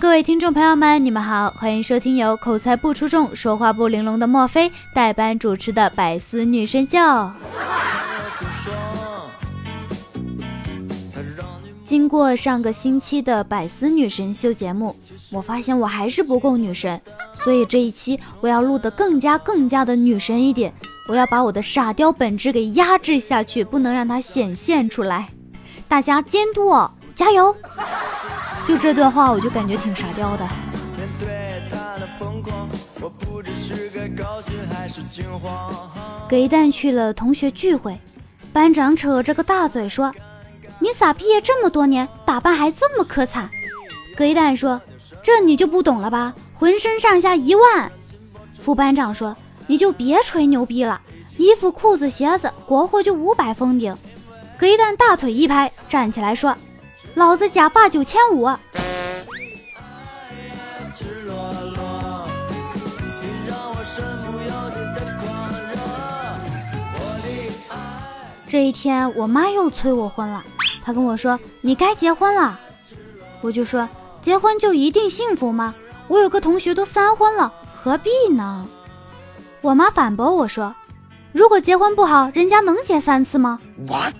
各位听众朋友们，你们好，欢迎收听由口才不出众、说话不玲珑的莫非代班主持的百思女神秀。经过上个星期的百思女神秀节目，我发现我还是不够女神，所以这一期我要录得更加更加的女神一点，我要把我的傻雕本质给压制下去，不能让它显现出来。大家监督我，加油！就这段话，我就感觉挺傻雕的。葛一蛋去了同学聚会，班长扯着个大嘴说：“你咋毕业这么多年，打扮还这么可惨？”葛一蛋说：“这你就不懂了吧？浑身上下一万。”副班长说：“你就别吹牛逼了，衣服、裤子、鞋子，国货就五百封顶。”葛一蛋大腿一拍，站起来说。老子假发九千五。这一天，我妈又催我婚了。她跟我说：“你该结婚了。”我就说：“结婚就一定幸福吗？我有个同学都三婚了，何必呢？”我妈反驳我说：“如果结婚不好，人家能结三次吗？”What？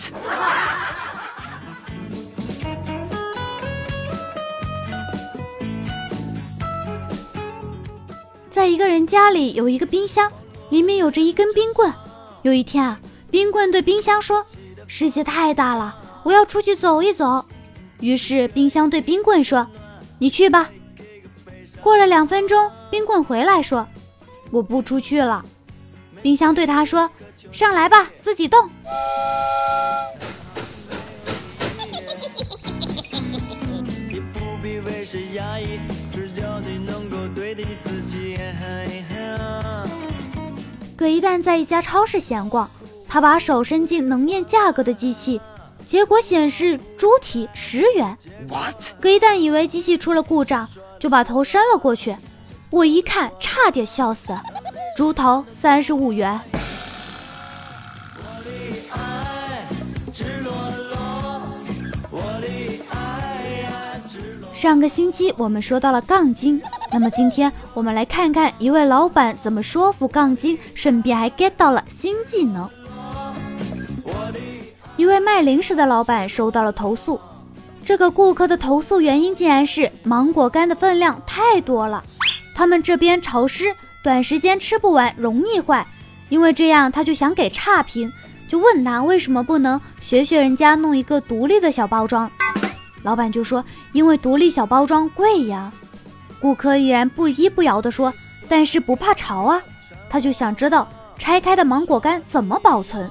在一个人家里有一个冰箱，里面有着一根冰棍。有一天啊，冰棍对冰箱说：“世界太大了，我要出去走一走。”于是冰箱对冰棍说：“你去吧。”过了两分钟，冰棍回来说：“我不出去了。”冰箱对他说：“上来吧，自己动。” 葛一蛋在一家超市闲逛，他把手伸进能念价格的机器，结果显示猪蹄十元。葛一蛋以为机器出了故障，就把头伸了过去。我一看，差点笑死。猪头三十五元。上个星期我们说到了杠精，那么今天我们来看看一位老板怎么说服杠精，顺便还 get 到了新技能。一位卖零食的老板收到了投诉，这个顾客的投诉原因竟然是芒果干的分量太多了，他们这边潮湿，短时间吃不完，容易坏。因为这样，他就想给差评，就问他为什么不能学学人家弄一个独立的小包装。老板就说：“因为独立小包装贵呀。”顾客依然不依不摇地说：“但是不怕潮啊。”他就想知道拆开的芒果干怎么保存。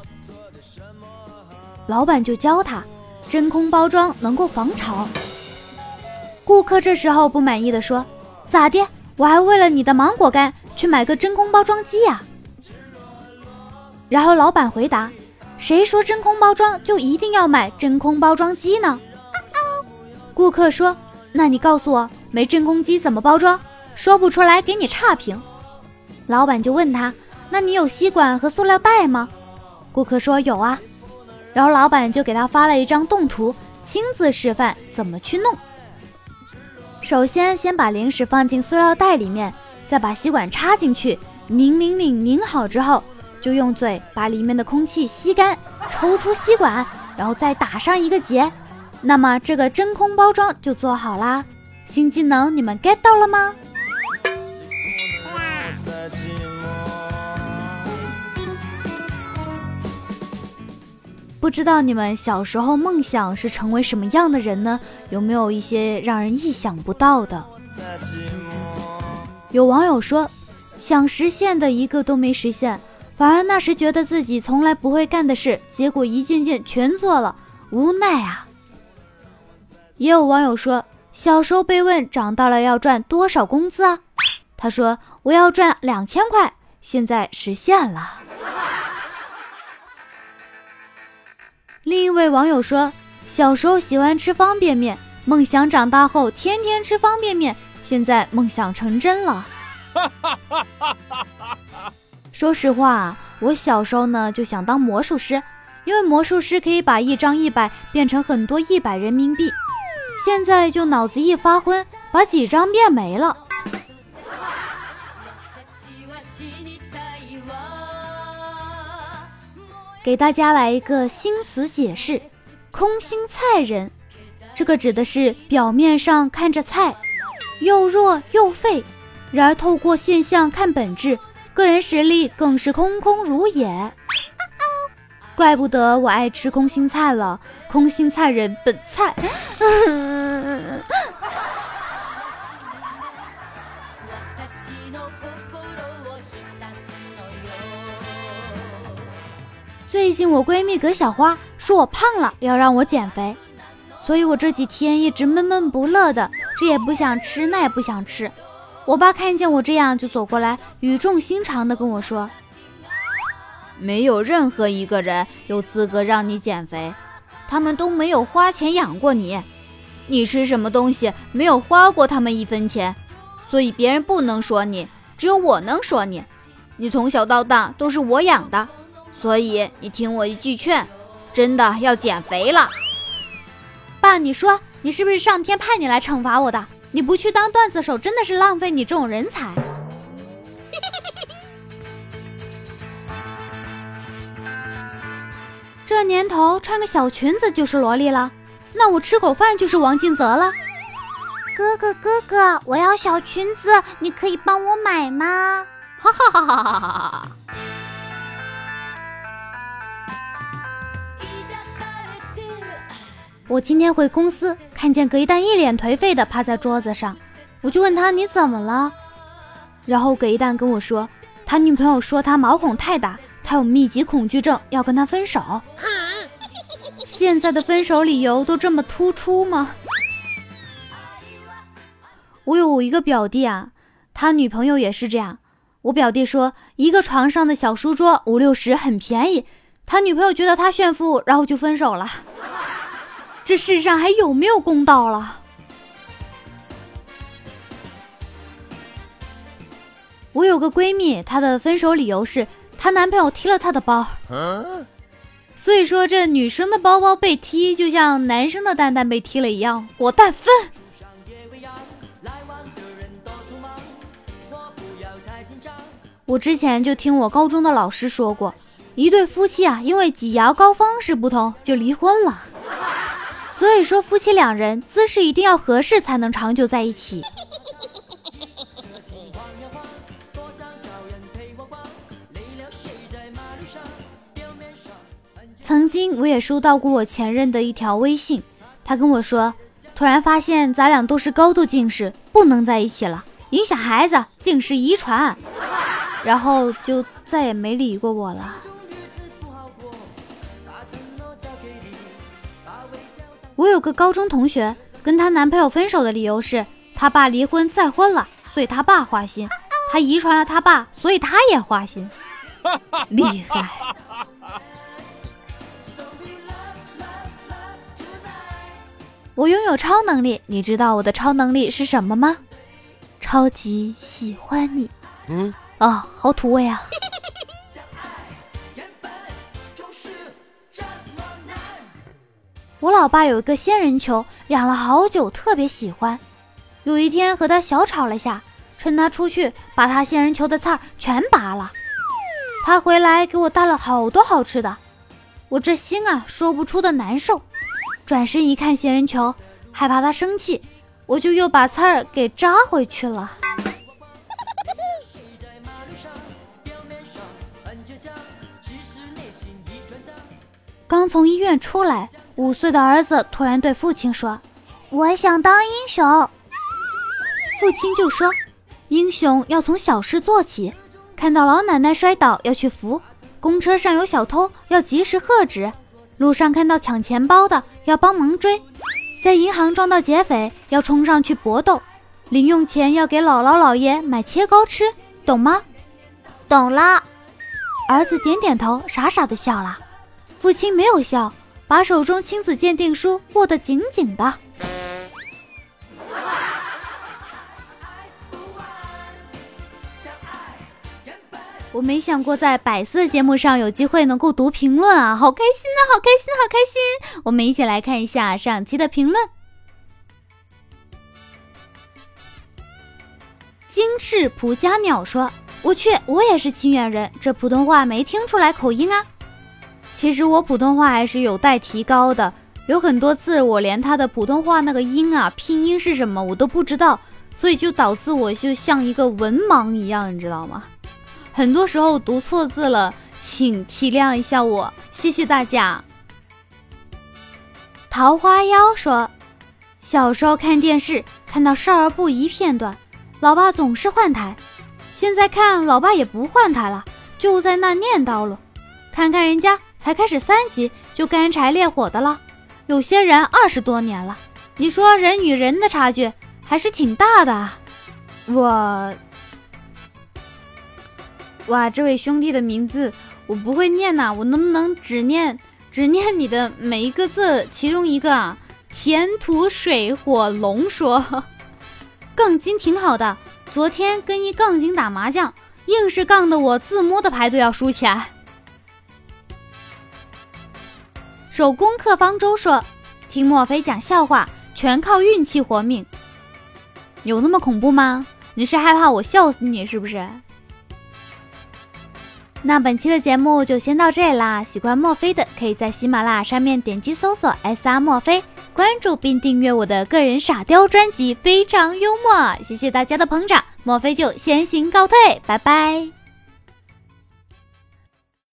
老板就教他，真空包装能够防潮。顾客这时候不满意的说：“咋的？我还为了你的芒果干去买个真空包装机呀？”然后老板回答：“谁说真空包装就一定要买真空包装机呢？”顾客说：“那你告诉我，没真空机怎么包装？说不出来，给你差评。”老板就问他：“那你有吸管和塑料袋吗？”顾客说：“有啊。”然后老板就给他发了一张动图，亲自示范怎么去弄。首先，先把零食放进塑料袋里面，再把吸管插进去，拧拧拧拧好之后，就用嘴把里面的空气吸干，抽出吸管，然后再打上一个结。那么这个真空包装就做好啦，新技能你们 get 到了吗？不知道你们小时候梦想是成为什么样的人呢？有没有一些让人意想不到的？有网友说，想实现的一个都没实现，反而那时觉得自己从来不会干的事，结果一件件全做了，无奈啊。也有网友说，小时候被问长大了要赚多少工资啊？他说我要赚两千块，现在实现了。另一位网友说，小时候喜欢吃方便面，梦想长大后天天吃方便面，现在梦想成真了。说实话，我小时候呢就想当魔术师，因为魔术师可以把一张一百变成很多一百人民币。现在就脑子一发昏，把几张变没了。给大家来一个新词解释：空心菜人。这个指的是表面上看着菜，又弱又废，然而透过现象看本质，个人实力更是空空如也。怪不得我爱吃空心菜了，空心菜人本菜。最近我闺蜜葛小花说我胖了，要让我减肥，所以我这几天一直闷闷不乐的，这也不想吃，那也不想吃。我爸看见我这样，就走过来，语重心长的跟我说：“没有任何一个人有资格让你减肥，他们都没有花钱养过你，你吃什么东西没有花过他们一分钱，所以别人不能说你，只有我能说你。你从小到大都是我养的。”所以你听我一句劝，真的要减肥了。爸，你说你是不是上天派你来惩罚我的？你不去当段子手，真的是浪费你这种人才。这年头穿个小裙子就是萝莉了，那我吃口饭就是王静泽了。哥哥哥哥，我要小裙子，你可以帮我买吗？哈哈哈哈哈哈！我今天回公司，看见葛一蛋一脸颓废的趴在桌子上，我就问他你怎么了？然后葛一蛋跟我说，他女朋友说他毛孔太大，他有密集恐惧症，要跟他分手。现在的分手理由都这么突出吗？我有一个表弟啊，他女朋友也是这样。我表弟说，一个床上的小书桌五六十很便宜，他女朋友觉得他炫富，然后就分手了。这世上还有没有公道了？我有个闺蜜，她的分手理由是她男朋友踢了她的包。所以说，这女生的包包被踢，就像男生的蛋蛋被踢了一样，果断分。我之前就听我高中的老师说过，一对夫妻啊，因为挤牙膏方式不同就离婚了。所以说，夫妻两人姿势一定要合适，才能长久在一起。曾经我也收到过我前任的一条微信，他跟我说，突然发现咱俩都是高度近视，不能在一起了，影响孩子近视遗传，然后就再也没理过我了。我有个高中同学，跟她男朋友分手的理由是她爸离婚再婚了，所以她爸花心。她遗传了她爸，所以她也花心。厉害！我拥有超能力，你知道我的超能力是什么吗？超级喜欢你。嗯啊，好土味啊！我老爸有一个仙人球，养了好久，特别喜欢。有一天和他小吵了下，趁他出去，把他仙人球的刺儿全拔了。他回来给我带了好多好吃的，我这心啊说不出的难受。转身一看仙人球，害怕他生气，我就又把刺儿给扎回去了。刚从医院出来。五岁的儿子突然对父亲说：“我想当英雄。”父亲就说：“英雄要从小事做起，看到老奶奶摔倒要去扶，公车上有小偷要及时喝止，路上看到抢钱包的要帮忙追，在银行撞到劫匪要冲上去搏斗，零用钱要给姥姥姥爷买切糕吃，懂吗？”“懂了。”儿子点点头，傻傻的笑了。父亲没有笑。把手中亲子鉴定书握得紧紧的。我没想过在百色节目上有机会能够读评论啊，好开心啊，好开心，好开心！我们一起来看一下上期的评论。金翅蒲家鸟说：“我去，我也是清远人，这普通话没听出来口音啊。其实我普通话还是有待提高的，有很多字我连它的普通话那个音啊，拼音是什么我都不知道，所以就导致我就像一个文盲一样，你知道吗？很多时候读错字了，请体谅一下我，谢谢大家。”桃花妖说：“小时候看电视，看到少儿不宜片段。”老爸总是换台，现在看老爸也不换台了，就在那念叨了。看看人家才开始三集就干柴烈火的了，有些人二十多年了。你说人与人的差距还是挺大的。我，哇，这位兄弟的名字我不会念呐，我能不能只念只念你的每一个字？其中一个啊，田土水火龙说。杠精挺好的，昨天跟一杠精打麻将，硬是杠的我自摸的牌都要输起来。手工课方舟说：“听墨菲讲笑话，全靠运气活命。”有那么恐怖吗？你是害怕我笑死你是不是？那本期的节目就先到这里啦！喜欢墨菲的，可以在喜马拉雅上面点击搜索 “S R 墨菲”。关注并订阅我的个人傻雕专辑，非常幽默，谢谢大家的捧场，墨菲就先行告退，拜拜。